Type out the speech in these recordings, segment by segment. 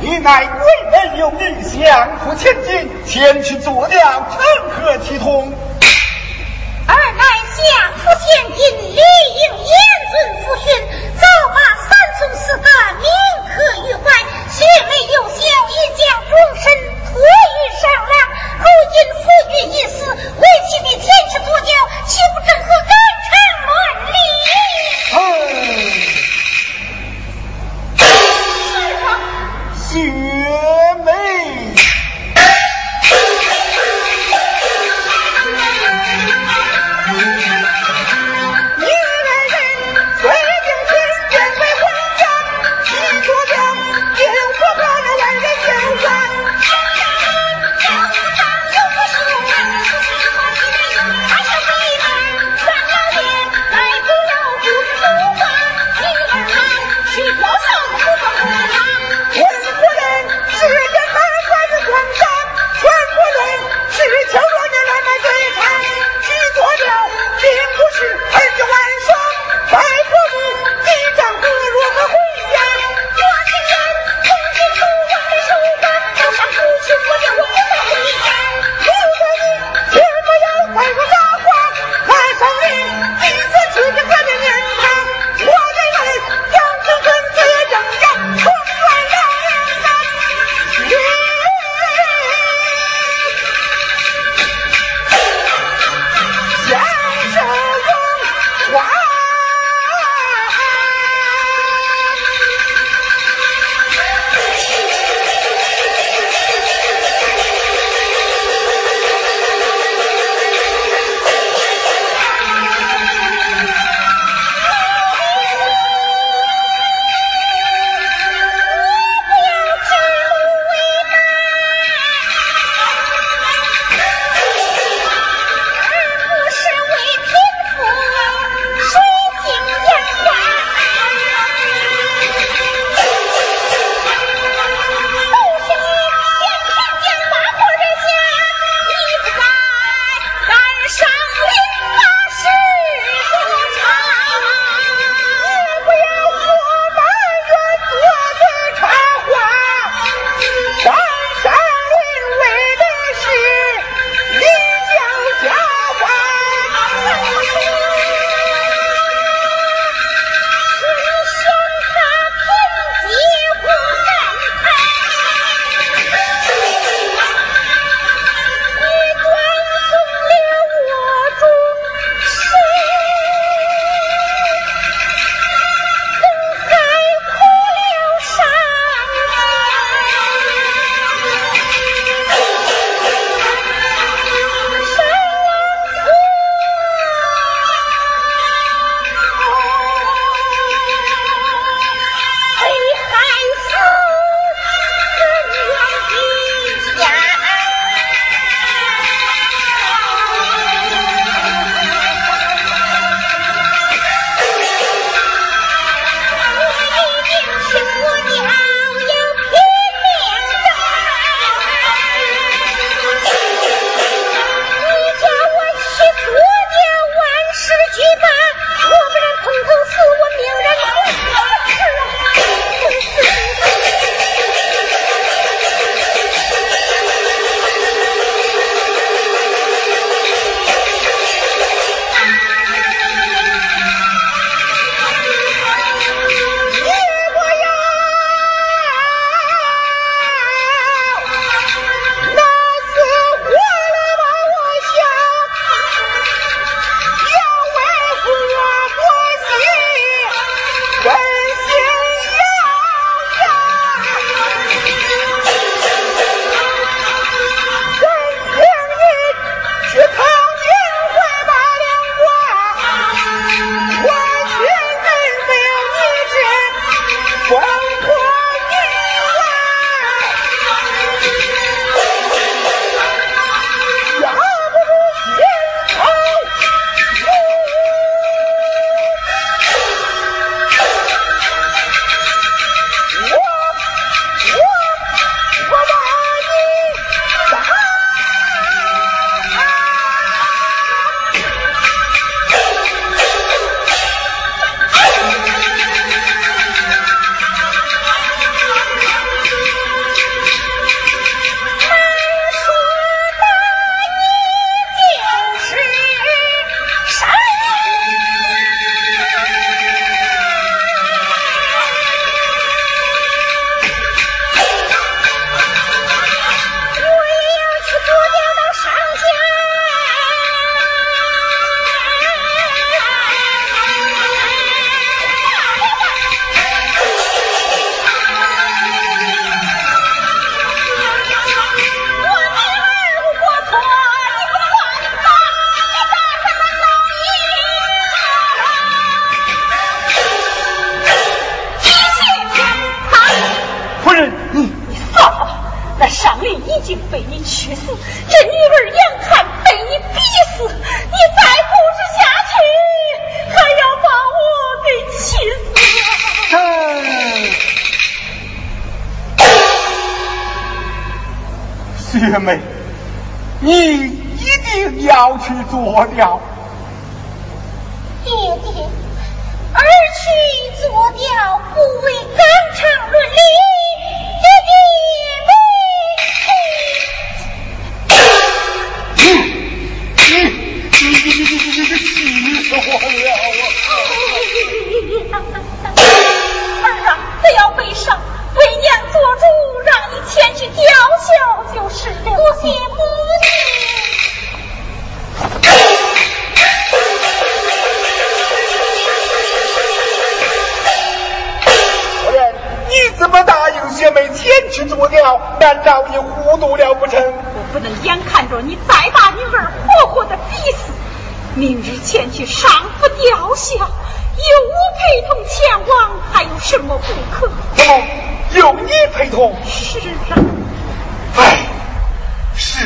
你乃为人有命，相夫千金，前去坐轿，成何体统？二乃相夫千金，理应严遵父训，早把三从四德铭刻于怀，学没有效，也将终身托于上郎。如今夫君已死，为妻的前去作教，岂不正合干肠乱理？心。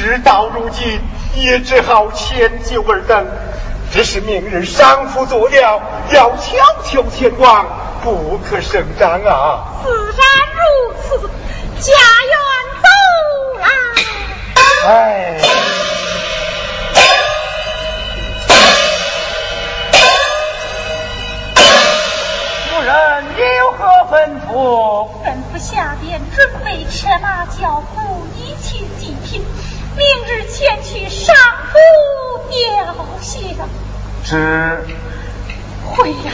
事到如今，也只好迁就而等。只是明日上府做了，要悄悄前往，不可声张啊！自然如此，家园走啊。哎，夫人有何吩咐？吩咐下边准备车马轿夫，一切祭品。明日前去上府吊孝。是。回来。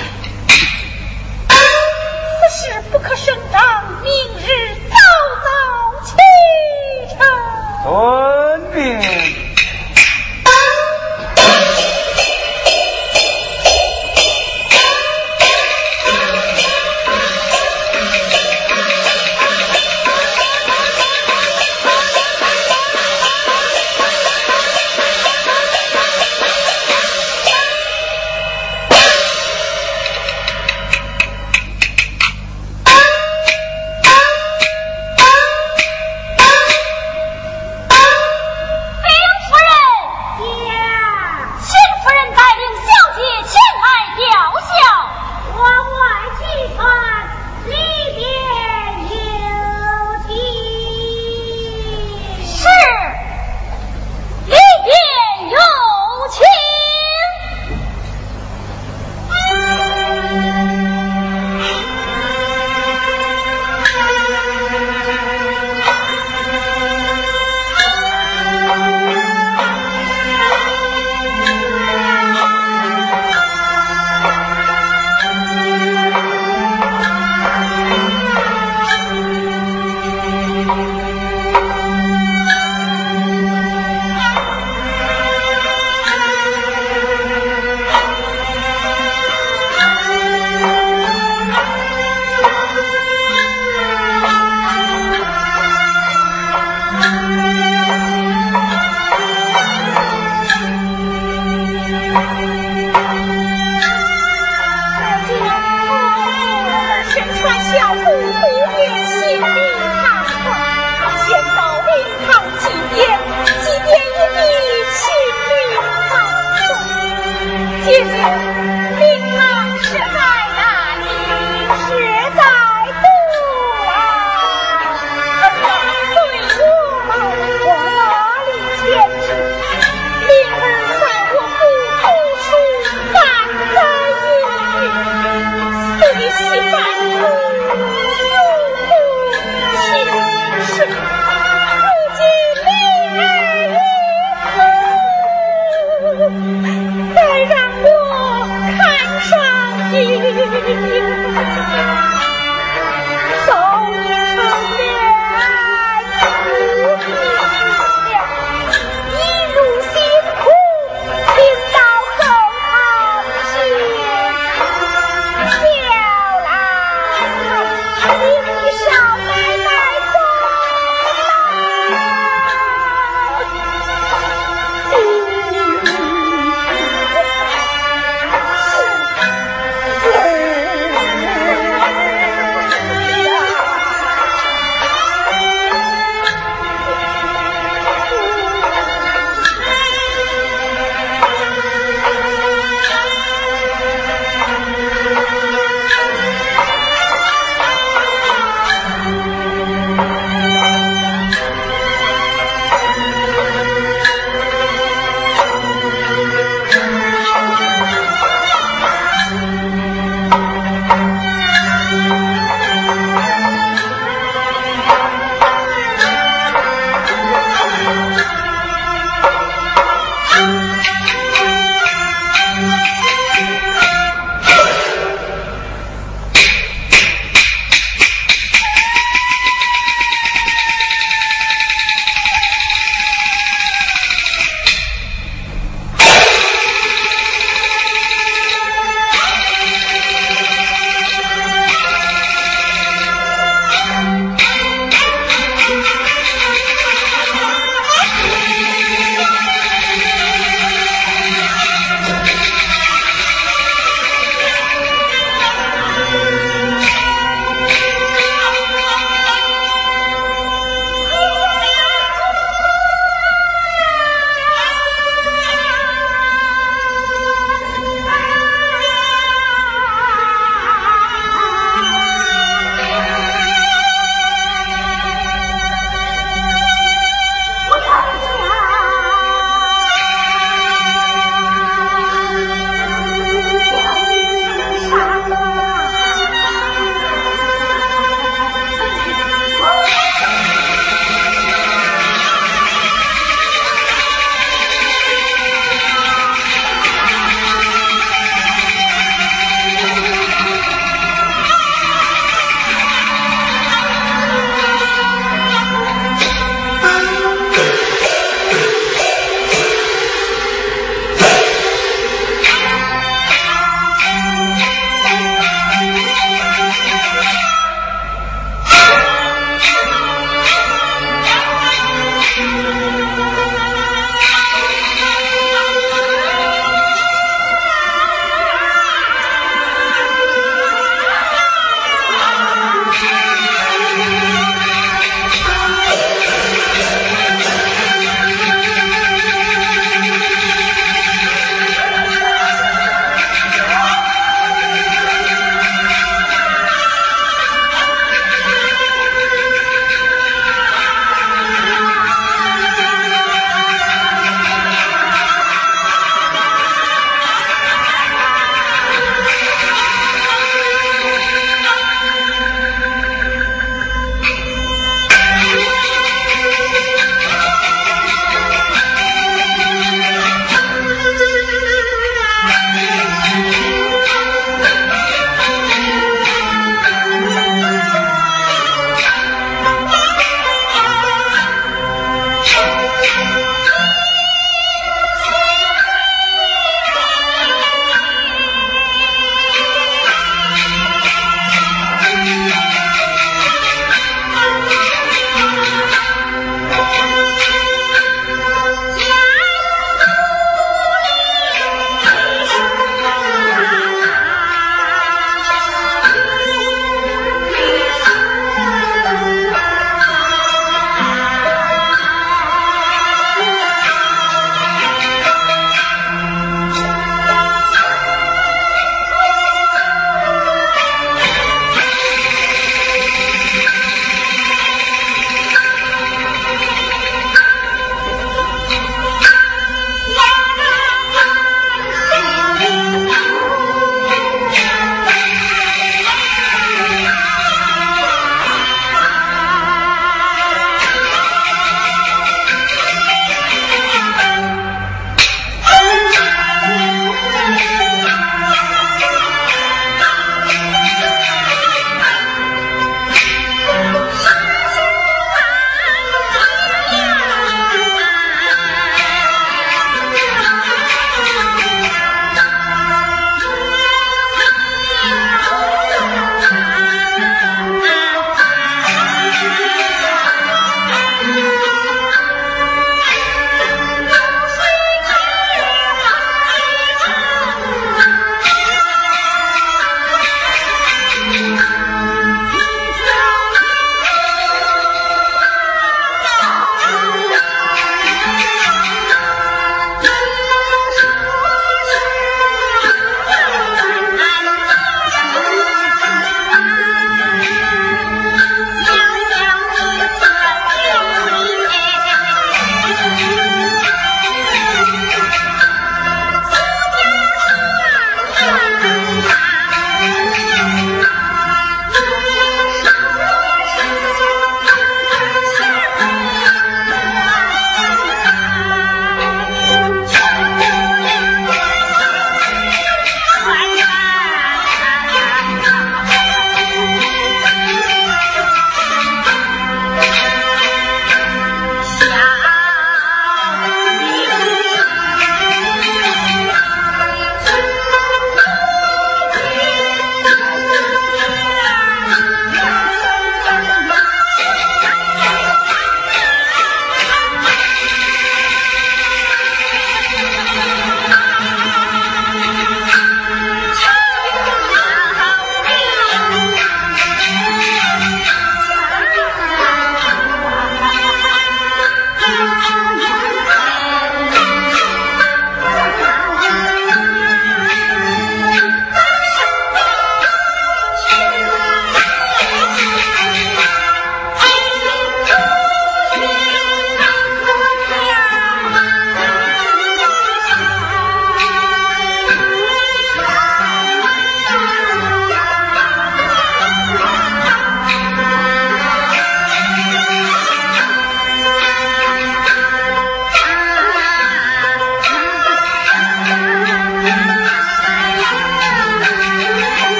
此事不可声张，明日早早启程。遵命。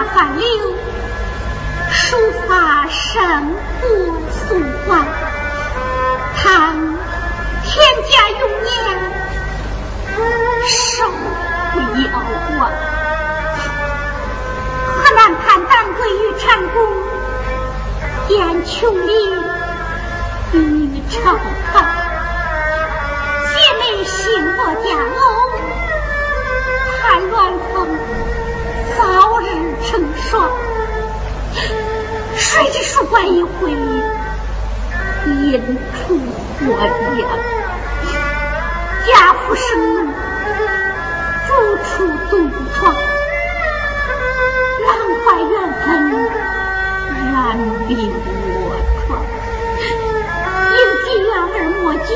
不亚范流，书法胜过宋光。唐天家永年，寿不夭亡。河南潘丹归于长宫，燕琼林与朝堂。姐妹幸我家楼，盼鸾峰早成双。谁知书馆一回，阴出火殃。家父生怒，逐出东床。浪花缘分，染鬓我窗。应记两儿莫结，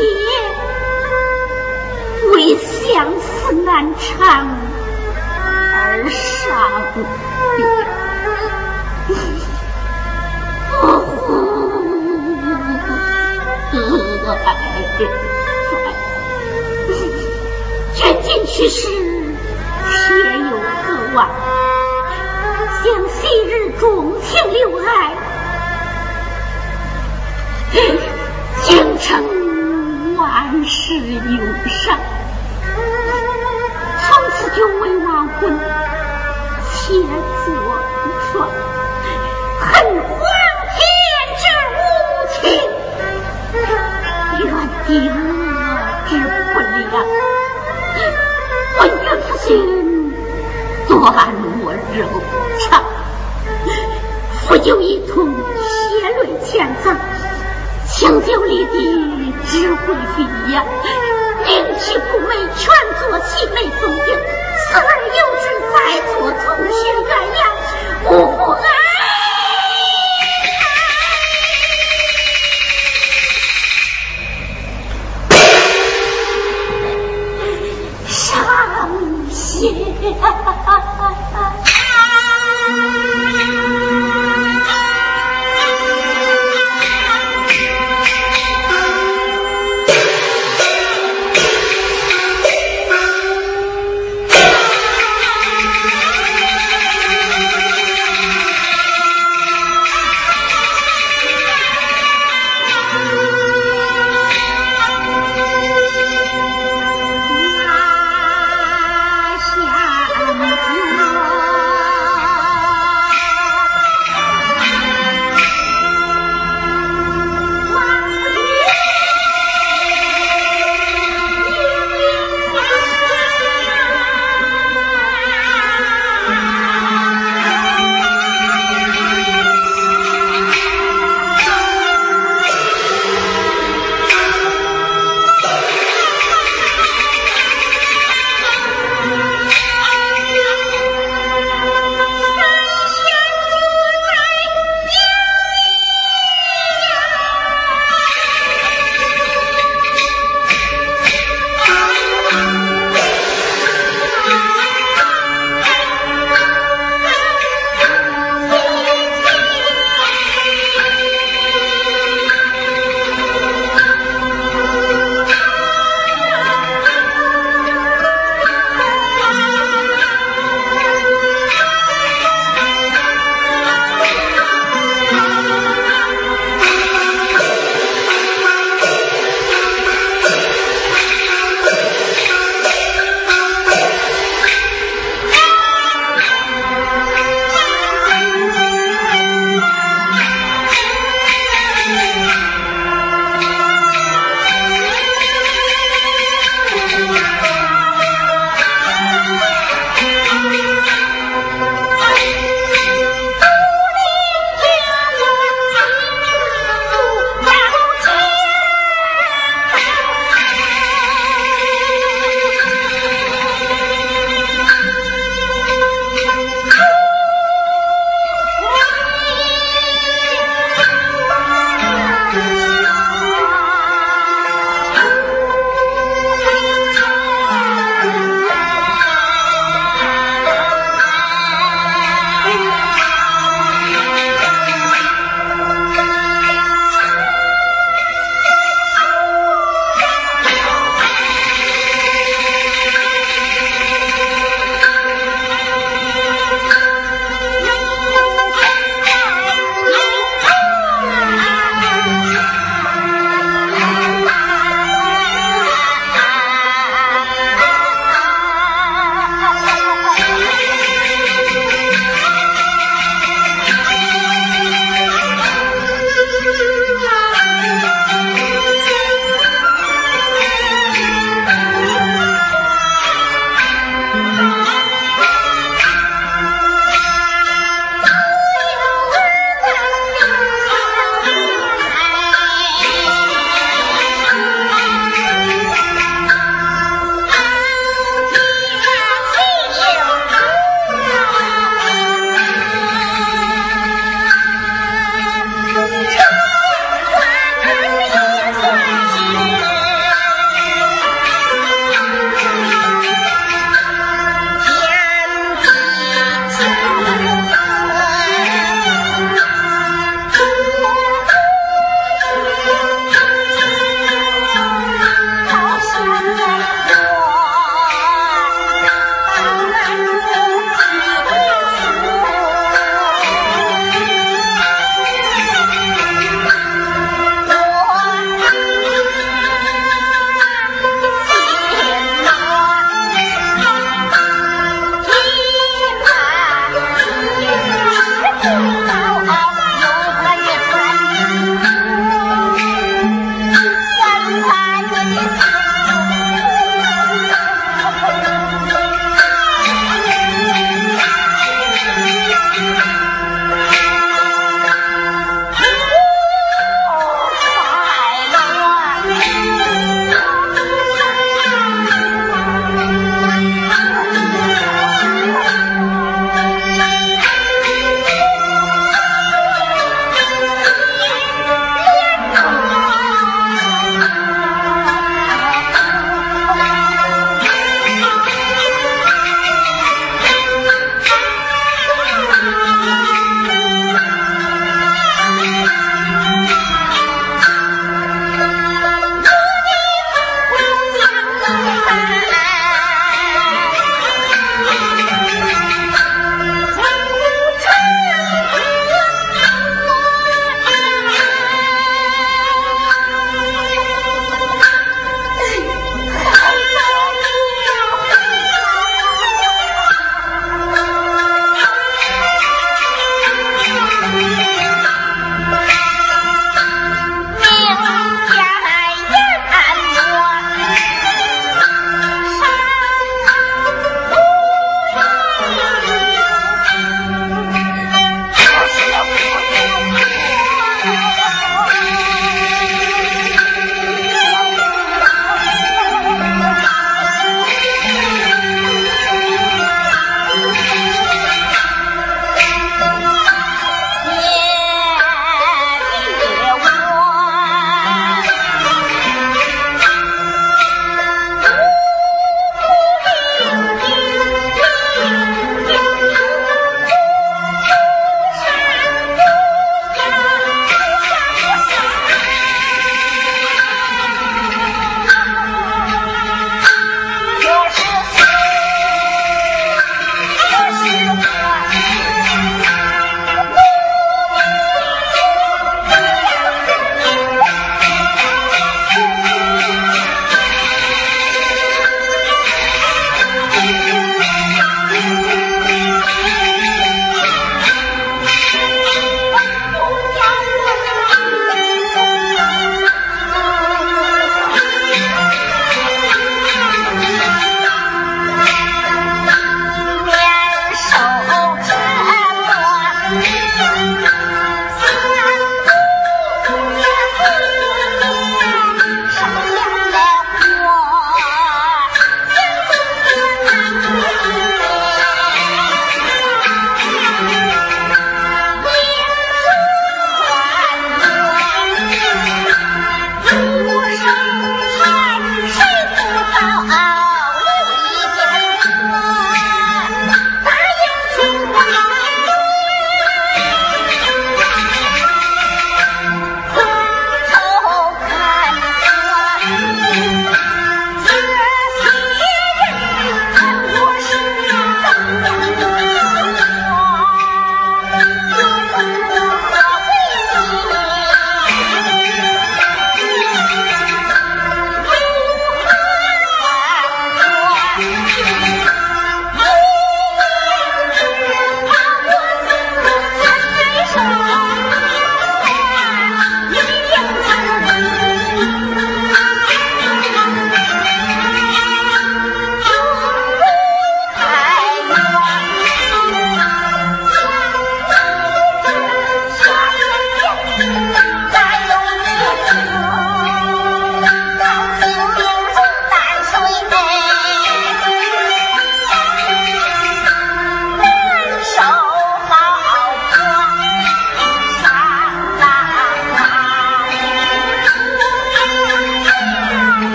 为相思难偿而伤悲。真君去世，且有何望？想昔日钟情留爱，竟成万世忧伤。从此就为亡魂，且断我柔肠，负酒一桶，血泪千丈，清酒里的只会飞扬，灵气不美，全作喜眉送景，死而有志再作同学鸳鸯，呜呼哀。伤心。